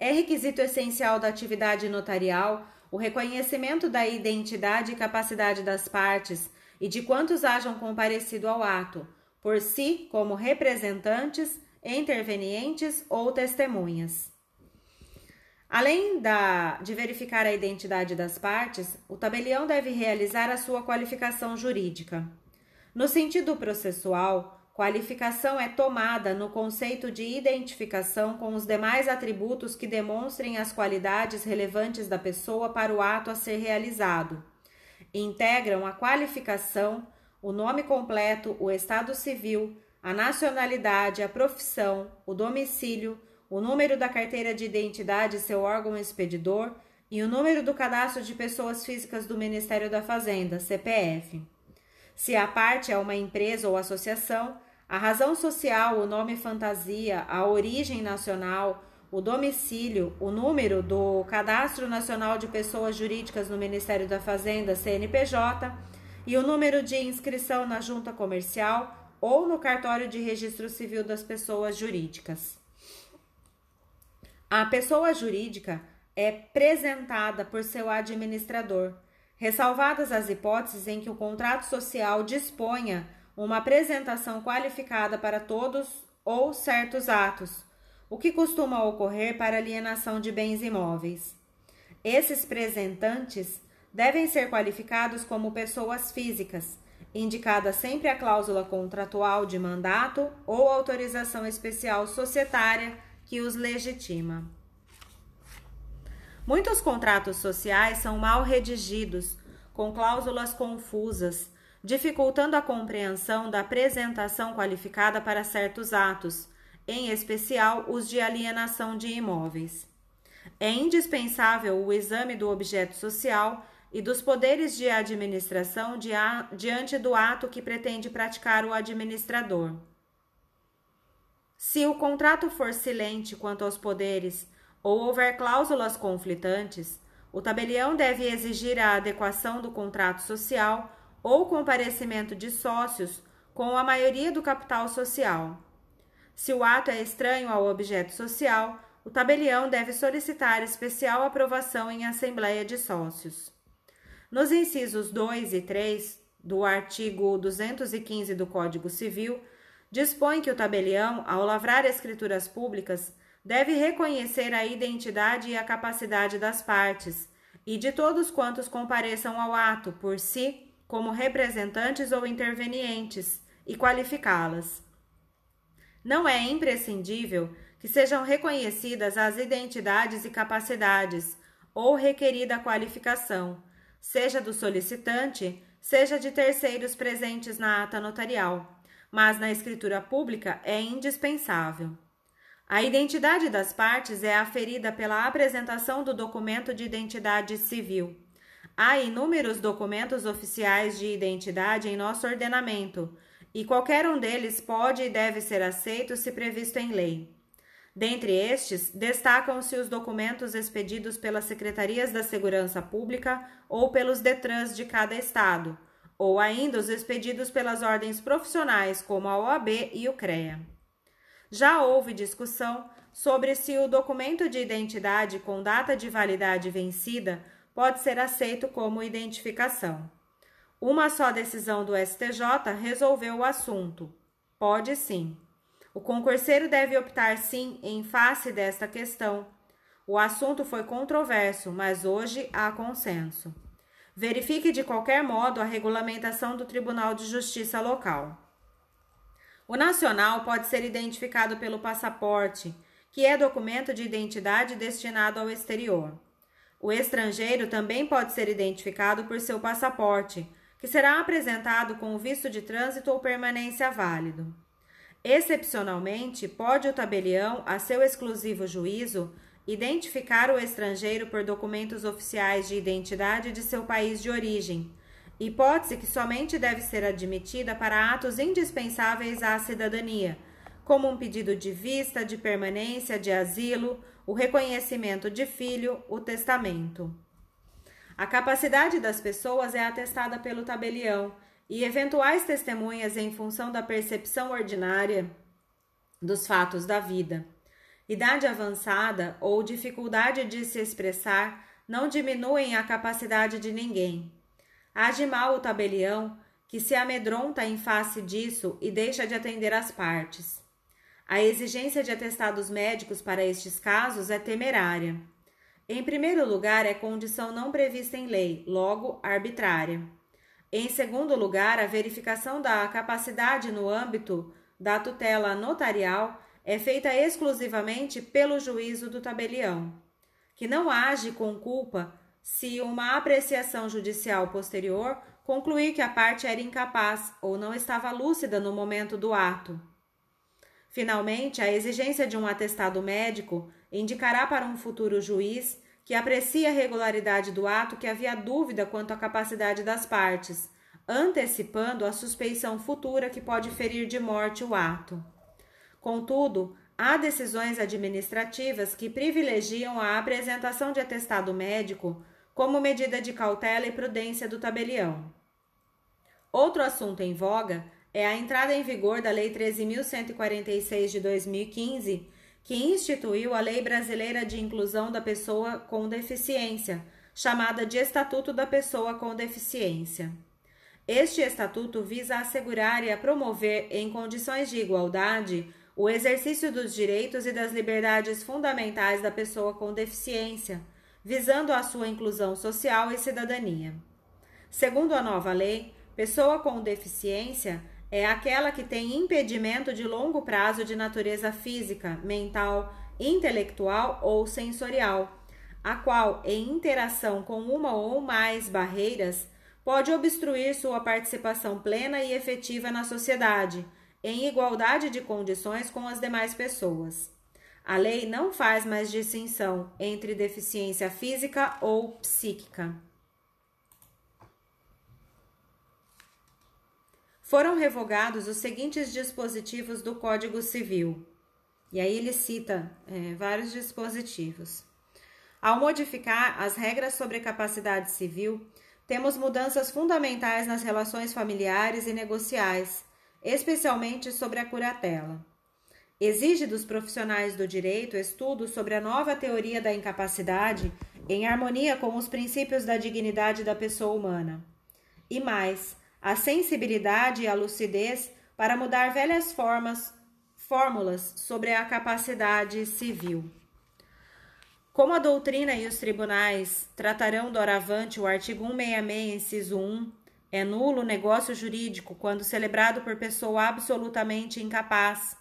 É requisito essencial da atividade notarial o reconhecimento da identidade e capacidade das partes e de quantos hajam comparecido ao ato, por si como representantes, intervenientes ou testemunhas. Além da, de verificar a identidade das partes, o tabelião deve realizar a sua qualificação jurídica. No sentido processual, qualificação é tomada no conceito de identificação com os demais atributos que demonstrem as qualidades relevantes da pessoa para o ato a ser realizado. Integram a qualificação o nome completo, o estado civil, a nacionalidade, a profissão, o domicílio, o número da carteira de identidade seu órgão expedidor e o número do cadastro de pessoas físicas do Ministério da Fazenda, CPF. Se a parte é uma empresa ou associação, a razão social, o nome fantasia, a origem nacional, o domicílio, o número do Cadastro Nacional de Pessoas Jurídicas no Ministério da Fazenda, CNPJ, e o número de inscrição na junta comercial ou no cartório de registro civil das pessoas jurídicas. A pessoa jurídica é presentada por seu administrador, ressalvadas as hipóteses em que o contrato social disponha uma apresentação qualificada para todos ou certos atos, o que costuma ocorrer para alienação de bens imóveis. Esses presentantes devem ser qualificados como pessoas físicas, indicada sempre a cláusula contratual de mandato ou autorização especial societária que os legitima. Muitos contratos sociais são mal redigidos, com cláusulas confusas, dificultando a compreensão da apresentação qualificada para certos atos, em especial os de alienação de imóveis. É indispensável o exame do objeto social e dos poderes de administração diante do ato que pretende praticar o administrador. Se o contrato for silente quanto aos poderes ou houver cláusulas conflitantes, o tabelião deve exigir a adequação do contrato social ou comparecimento de sócios com a maioria do capital social. Se o ato é estranho ao objeto social, o tabelião deve solicitar especial aprovação em assembleia de sócios. Nos incisos 2 e 3 do artigo 215 do Código Civil, dispõe que o tabelião, ao lavrar escrituras públicas, deve reconhecer a identidade e a capacidade das partes e de todos quantos compareçam ao ato por si como representantes ou intervenientes e qualificá-las. Não é imprescindível que sejam reconhecidas as identidades e capacidades ou requerida a qualificação, seja do solicitante, seja de terceiros presentes na ata notarial, mas na escritura pública é indispensável. A identidade das partes é aferida pela apresentação do documento de identidade civil. Há inúmeros documentos oficiais de identidade em nosso ordenamento, e qualquer um deles pode e deve ser aceito se previsto em lei. Dentre estes, destacam-se os documentos expedidos pelas secretarias da Segurança Pública ou pelos DETRANs de cada estado, ou ainda os expedidos pelas ordens profissionais, como a OAB e o CREA. Já houve discussão sobre se o documento de identidade com data de validade vencida pode ser aceito como identificação. Uma só decisão do STJ resolveu o assunto. Pode sim. O concurseiro deve optar sim em face desta questão. O assunto foi controverso, mas hoje há consenso. Verifique de qualquer modo a regulamentação do Tribunal de Justiça local. O nacional pode ser identificado pelo passaporte, que é documento de identidade destinado ao exterior. O estrangeiro também pode ser identificado por seu passaporte, que será apresentado com o visto de trânsito ou permanência válido. Excepcionalmente, pode o tabelião, a seu exclusivo juízo, identificar o estrangeiro por documentos oficiais de identidade de seu país de origem, hipótese que somente deve ser admitida para atos indispensáveis à cidadania, como um pedido de vista, de permanência, de asilo, o reconhecimento de filho, o testamento. A capacidade das pessoas é atestada pelo tabelião e eventuais testemunhas em função da percepção ordinária dos fatos da vida. Idade avançada ou dificuldade de se expressar não diminuem a capacidade de ninguém. Age mal o tabelião, que se amedronta em face disso e deixa de atender às partes. A exigência de atestados médicos para estes casos é temerária. Em primeiro lugar, é condição não prevista em lei, logo arbitrária. Em segundo lugar, a verificação da capacidade no âmbito da tutela notarial é feita exclusivamente pelo juízo do tabelião, que não age com culpa se uma apreciação judicial posterior concluir que a parte era incapaz ou não estava lúcida no momento do ato. Finalmente, a exigência de um atestado médico indicará para um futuro juiz que aprecia a regularidade do ato que havia dúvida quanto à capacidade das partes, antecipando a suspeição futura que pode ferir de morte o ato. Contudo, há decisões administrativas que privilegiam a apresentação de atestado médico como medida de cautela e prudência do tabelião. Outro assunto em voga é a entrada em vigor da Lei 13.146 de 2015, que instituiu a Lei Brasileira de Inclusão da Pessoa com Deficiência, chamada de Estatuto da Pessoa com Deficiência. Este estatuto visa assegurar e a promover, em condições de igualdade, o exercício dos direitos e das liberdades fundamentais da pessoa com deficiência, visando a sua inclusão social e cidadania. Segundo a nova lei, pessoa com deficiência é aquela que tem impedimento de longo prazo de natureza física, mental, intelectual ou sensorial, a qual, em interação com uma ou mais barreiras, pode obstruir sua participação plena e efetiva na sociedade em igualdade de condições com as demais pessoas. A lei não faz mais distinção entre deficiência física ou psíquica. Foram revogados os seguintes dispositivos do Código Civil. E aí ele cita é, vários dispositivos. Ao modificar as regras sobre capacidade civil, temos mudanças fundamentais nas relações familiares e negociais, especialmente sobre a curatela. Exige dos profissionais do direito estudo sobre a nova teoria da incapacidade em harmonia com os princípios da dignidade da pessoa humana. E mais, a sensibilidade e a lucidez para mudar velhas formas, fórmulas sobre a capacidade civil. Como a doutrina e os tribunais tratarão doravante o artigo 166, inciso 1, é nulo o negócio jurídico quando celebrado por pessoa absolutamente incapaz.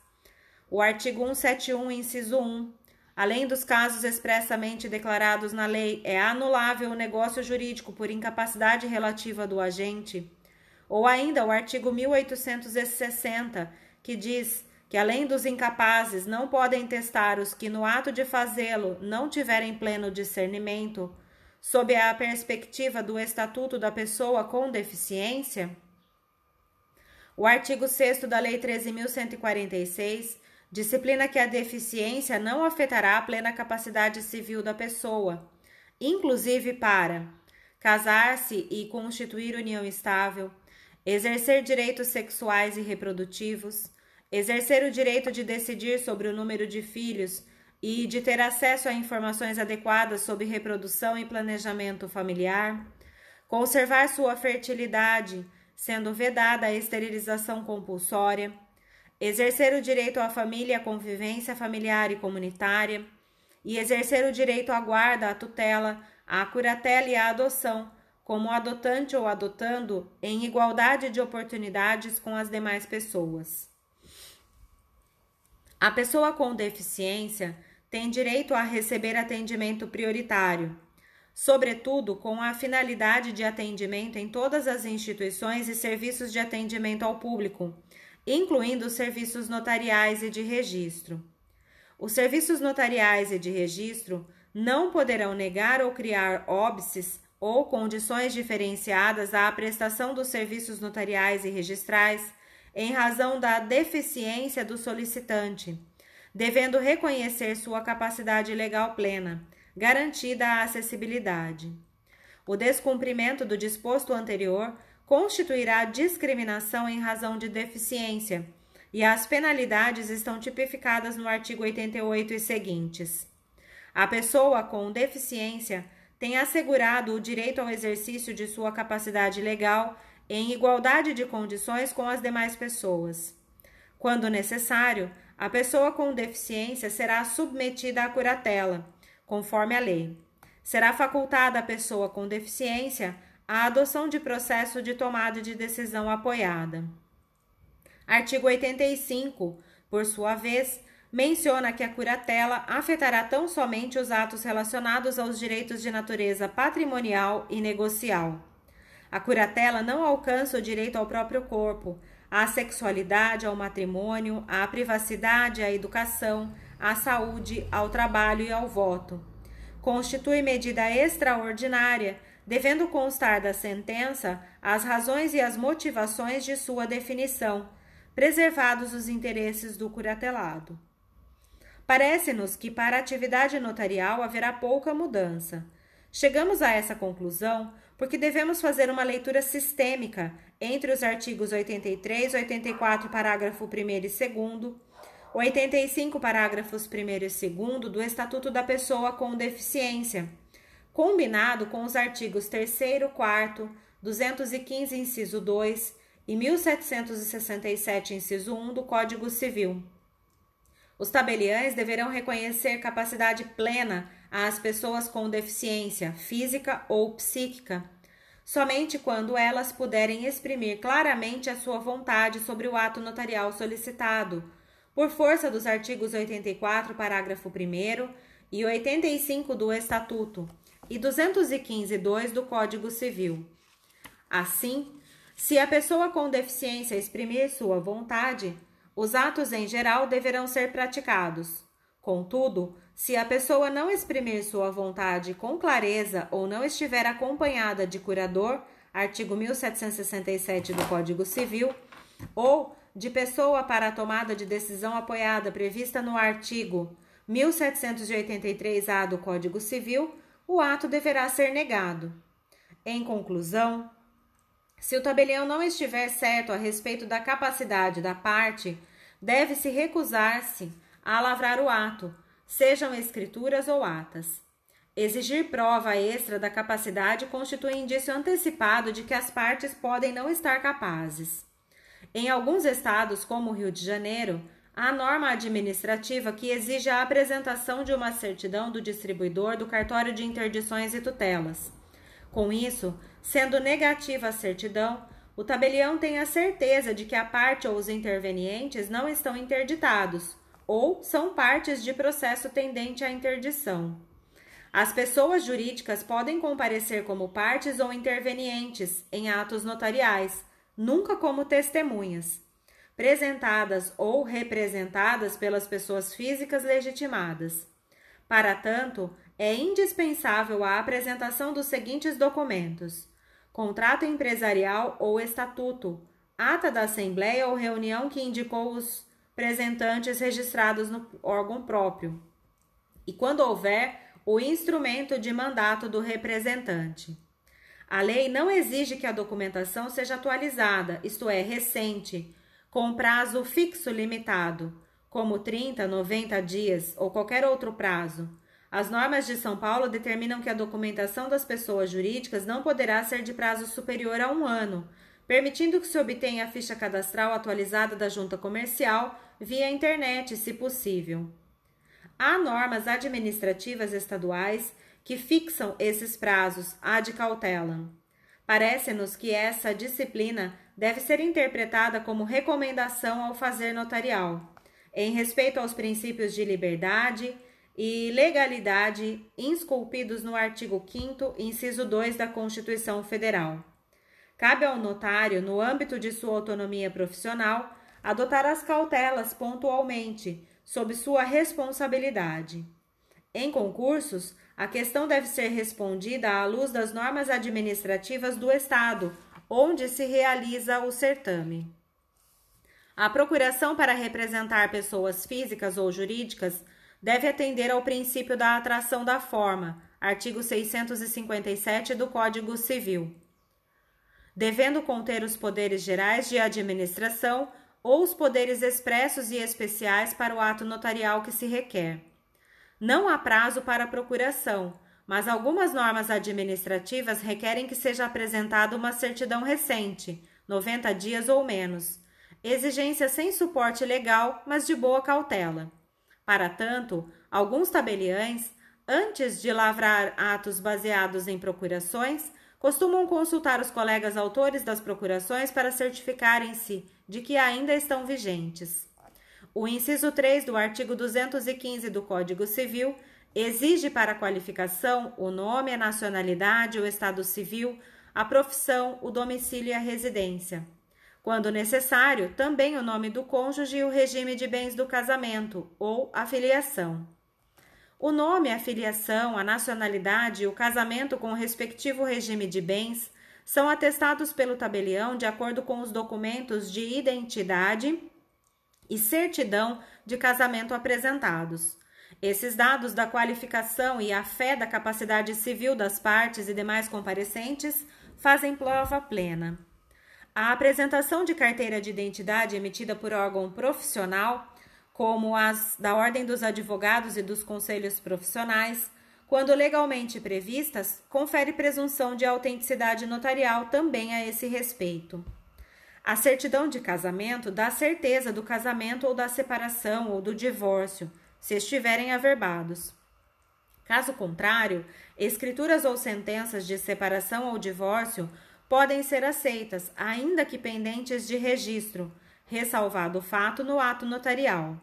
O artigo 171, inciso 1. Além dos casos expressamente declarados na lei, é anulável o negócio jurídico por incapacidade relativa do agente. Ou ainda o artigo 1860, que diz que além dos incapazes não podem testar os que no ato de fazê-lo não tiverem pleno discernimento sob a perspectiva do Estatuto da Pessoa com Deficiência? O artigo 6 da Lei 13.146 disciplina que a deficiência não afetará a plena capacidade civil da pessoa, inclusive para casar-se e constituir união estável, exercer direitos sexuais e reprodutivos, exercer o direito de decidir sobre o número de filhos e de ter acesso a informações adequadas sobre reprodução e planejamento familiar, conservar sua fertilidade, sendo vedada a esterilização compulsória, exercer o direito à família, à convivência familiar e comunitária, e exercer o direito à guarda, à tutela, à curatela e à adoção, como adotante ou adotando, em igualdade de oportunidades com as demais pessoas. A pessoa com deficiência tem direito a receber atendimento prioritário, sobretudo com a finalidade de atendimento em todas as instituições e serviços de atendimento ao público, incluindo os serviços notariais e de registro. Os serviços notariais e de registro não poderão negar ou criar óbices ou condições diferenciadas à prestação dos serviços notariais e registrais em razão da deficiência do solicitante, devendo reconhecer sua capacidade legal plena, garantida a acessibilidade. O descumprimento do disposto anterior constituirá discriminação em razão de deficiência, e as penalidades estão tipificadas no artigo 88 e seguintes. A pessoa com deficiência tem assegurado o direito ao exercício de sua capacidade legal em igualdade de condições com as demais pessoas. Quando necessário, a pessoa com deficiência será submetida à curatela, conforme a lei. Será facultada à pessoa com deficiência a adoção de processo de tomada de decisão apoiada. Artigo 85, por sua vez, menciona que a curatela afetará tão somente os atos relacionados aos direitos de natureza patrimonial e negocial. A curatela não alcança o direito ao próprio corpo, à sexualidade, ao matrimônio, à privacidade, à educação, à saúde, ao trabalho e ao voto. Constitui medida extraordinária, devendo constar da sentença as razões e as motivações de sua definição, preservados os interesses do curatelado. Parece-nos que para a atividade notarial haverá pouca mudança. Chegamos a essa conclusão porque devemos fazer uma leitura sistêmica entre os artigos 83, 84, parágrafo 1 e 2, 85, parágrafos 1 e 2 do Estatuto da Pessoa com Deficiência, combinado com os artigos 3, 4, 215, inciso 2 e 1767, inciso 1 do Código Civil. Os tabeliães deverão reconhecer capacidade plena às pessoas com deficiência física ou psíquica, somente quando elas puderem exprimir claramente a sua vontade sobre o ato notarial solicitado, por força dos artigos 84, parágrafo 1 e 85 do Estatuto e 215.2 do Código Civil. Assim, se a pessoa com deficiência exprimir sua vontade, os atos em geral deverão ser praticados. Contudo, se a pessoa não exprimir sua vontade com clareza ou não estiver acompanhada de curador, artigo 1767 do Código Civil, ou de pessoa para a tomada de decisão apoiada prevista no artigo 1783-A do Código Civil, o ato deverá ser negado. Em conclusão, se o tabelião não estiver certo a respeito da capacidade da parte, deve-se recusar-se a lavrar o ato, sejam escrituras ou atas. Exigir prova extra da capacidade constitui indício antecipado de que as partes podem não estar capazes. Em alguns estados, como o Rio de Janeiro, há norma administrativa que exige a apresentação de uma certidão do distribuidor do cartório de interdições e tutelas. Com isso, Sendo negativa a certidão, o tabelião tem a certeza de que a parte ou os intervenientes não estão interditados ou são partes de processo tendente à interdição. As pessoas jurídicas podem comparecer como partes ou intervenientes em atos notariais, nunca como testemunhas, presentadas ou representadas pelas pessoas físicas legitimadas. Para tanto, é indispensável a apresentação dos seguintes documentos: contrato empresarial ou estatuto, ata da assembleia ou reunião que indicou os representantes registrados no órgão próprio, e quando houver, o instrumento de mandato do representante. A lei não exige que a documentação seja atualizada, isto é, recente, com prazo fixo limitado, como 30, 90 dias ou qualquer outro prazo as normas de São Paulo determinam que a documentação das pessoas jurídicas não poderá ser de prazo superior a um ano, permitindo que se obtenha a ficha cadastral atualizada da junta comercial via internet, se possível. Há normas administrativas estaduais que fixam esses prazos ad cautelam. Parece-nos que essa disciplina deve ser interpretada como recomendação ao fazer notarial, em respeito aos princípios de liberdade, e legalidade esculpidos no artigo 5 inciso 2 da Constituição Federal. Cabe ao notário, no âmbito de sua autonomia profissional, adotar as cautelas pontualmente, sob sua responsabilidade. Em concursos, a questão deve ser respondida à luz das normas administrativas do Estado, onde se realiza o certame. A procuração para representar pessoas físicas ou jurídicas deve atender ao princípio da atração da forma, artigo 657 do Código Civil, devendo conter os poderes gerais de administração ou os poderes expressos e especiais para o ato notarial que se requer. Não há prazo para a procuração, mas algumas normas administrativas requerem que seja apresentada uma certidão recente, 90 dias ou menos. Exigência sem suporte legal, mas de boa cautela. Para tanto, alguns tabeliães, antes de lavrar atos baseados em procurações, costumam consultar os colegas autores das procurações para certificarem-se de que ainda estão vigentes. O inciso 3 do artigo 215 do Código Civil exige para a qualificação o nome, a nacionalidade, o estado civil, a profissão, o domicílio e a residência. Quando necessário, também o nome do cônjuge e o regime de bens do casamento ou a filiação. O nome, a filiação, a nacionalidade e o casamento com o respectivo regime de bens são atestados pelo tabelião de acordo com os documentos de identidade e certidão de casamento apresentados. Esses dados da qualificação e a fé da capacidade civil das partes e demais comparecentes fazem prova plena. A apresentação de carteira de identidade emitida por órgão profissional, como as da Ordem dos Advogados e dos Conselhos Profissionais, quando legalmente previstas, confere presunção de autenticidade notarial também a esse respeito. A certidão de casamento dá certeza do casamento ou da separação ou do divórcio, se estiverem averbados. Caso contrário, escrituras ou sentenças de separação ou divórcio podem ser aceitas, ainda que pendentes de registro, ressalvado o fato no ato notarial.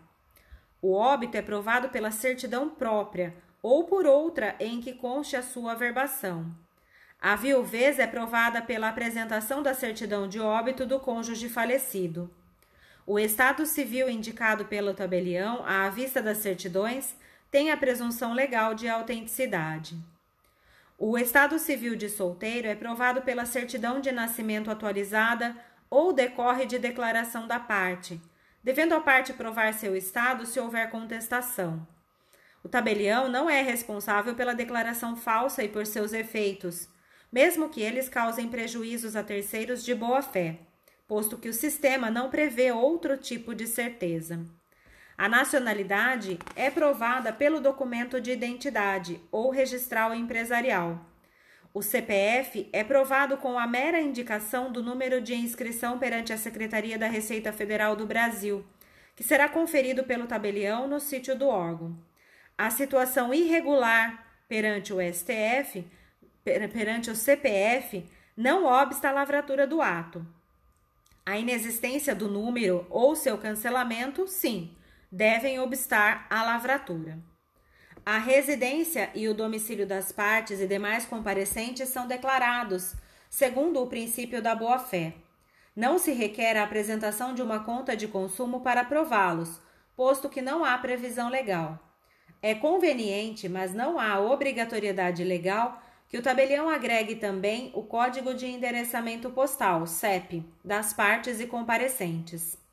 O óbito é provado pela certidão própria ou por outra em que conste a sua averbação. A viuvez é provada pela apresentação da certidão de óbito do cônjuge falecido. O estado civil indicado pelo tabelião, à vista das certidões, tem a presunção legal de autenticidade. O estado civil de solteiro é provado pela certidão de nascimento atualizada ou decorre de declaração da parte, devendo a parte provar seu estado se houver contestação. O tabelião não é responsável pela declaração falsa e por seus efeitos, mesmo que eles causem prejuízos a terceiros de boa fé, posto que o sistema não prevê outro tipo de certeza. A nacionalidade é provada pelo documento de identidade ou registral empresarial. O CPF é provado com a mera indicação do número de inscrição perante a Secretaria da Receita Federal do Brasil, que será conferido pelo tabelião no sítio do órgão. A situação irregular perante o STF perante o CPF não obsta a lavratura do ato. A inexistência do número ou seu cancelamento, sim, devem obstar a lavratura. A residência e o domicílio das partes e demais comparecentes são declarados, segundo o princípio da boa-fé. Não se requer a apresentação de uma conta de consumo para prová-los, posto que não há previsão legal. É conveniente, mas não há obrigatoriedade legal que o tabelião agregue também o Código de Endereçamento Postal, CEP, das partes e comparecentes.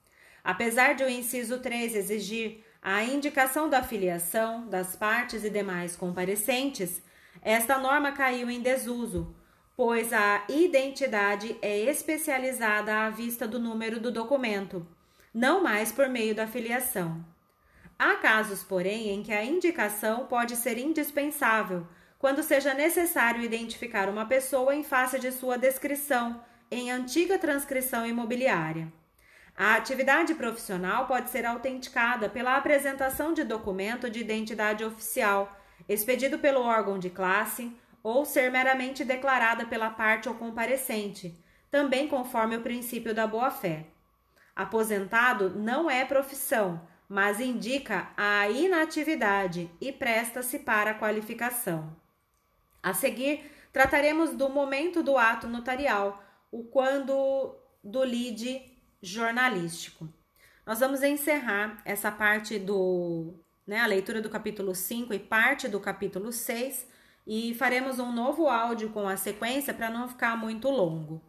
Apesar de o inciso 3 exigir a indicação da filiação das partes e demais comparecentes, esta norma caiu em desuso, pois a identidade é especializada à vista do número do documento, não mais por meio da filiação. Há casos, porém, em que a indicação pode ser indispensável quando seja necessário identificar uma pessoa em face de sua descrição em antiga transcrição imobiliária. A atividade profissional pode ser autenticada pela apresentação de documento de identidade oficial, expedido pelo órgão de classe, ou ser meramente declarada pela parte ou comparecente, também conforme o princípio da boa-fé. Aposentado não é profissão, mas indica a inatividade e presta-se para a qualificação. A seguir, trataremos do momento do ato notarial, o quando do lead jornalístico. Nós vamos encerrar essa parte do, né, a leitura do capítulo 5 e parte do capítulo 6 e faremos um novo áudio com a sequência para não ficar muito longo.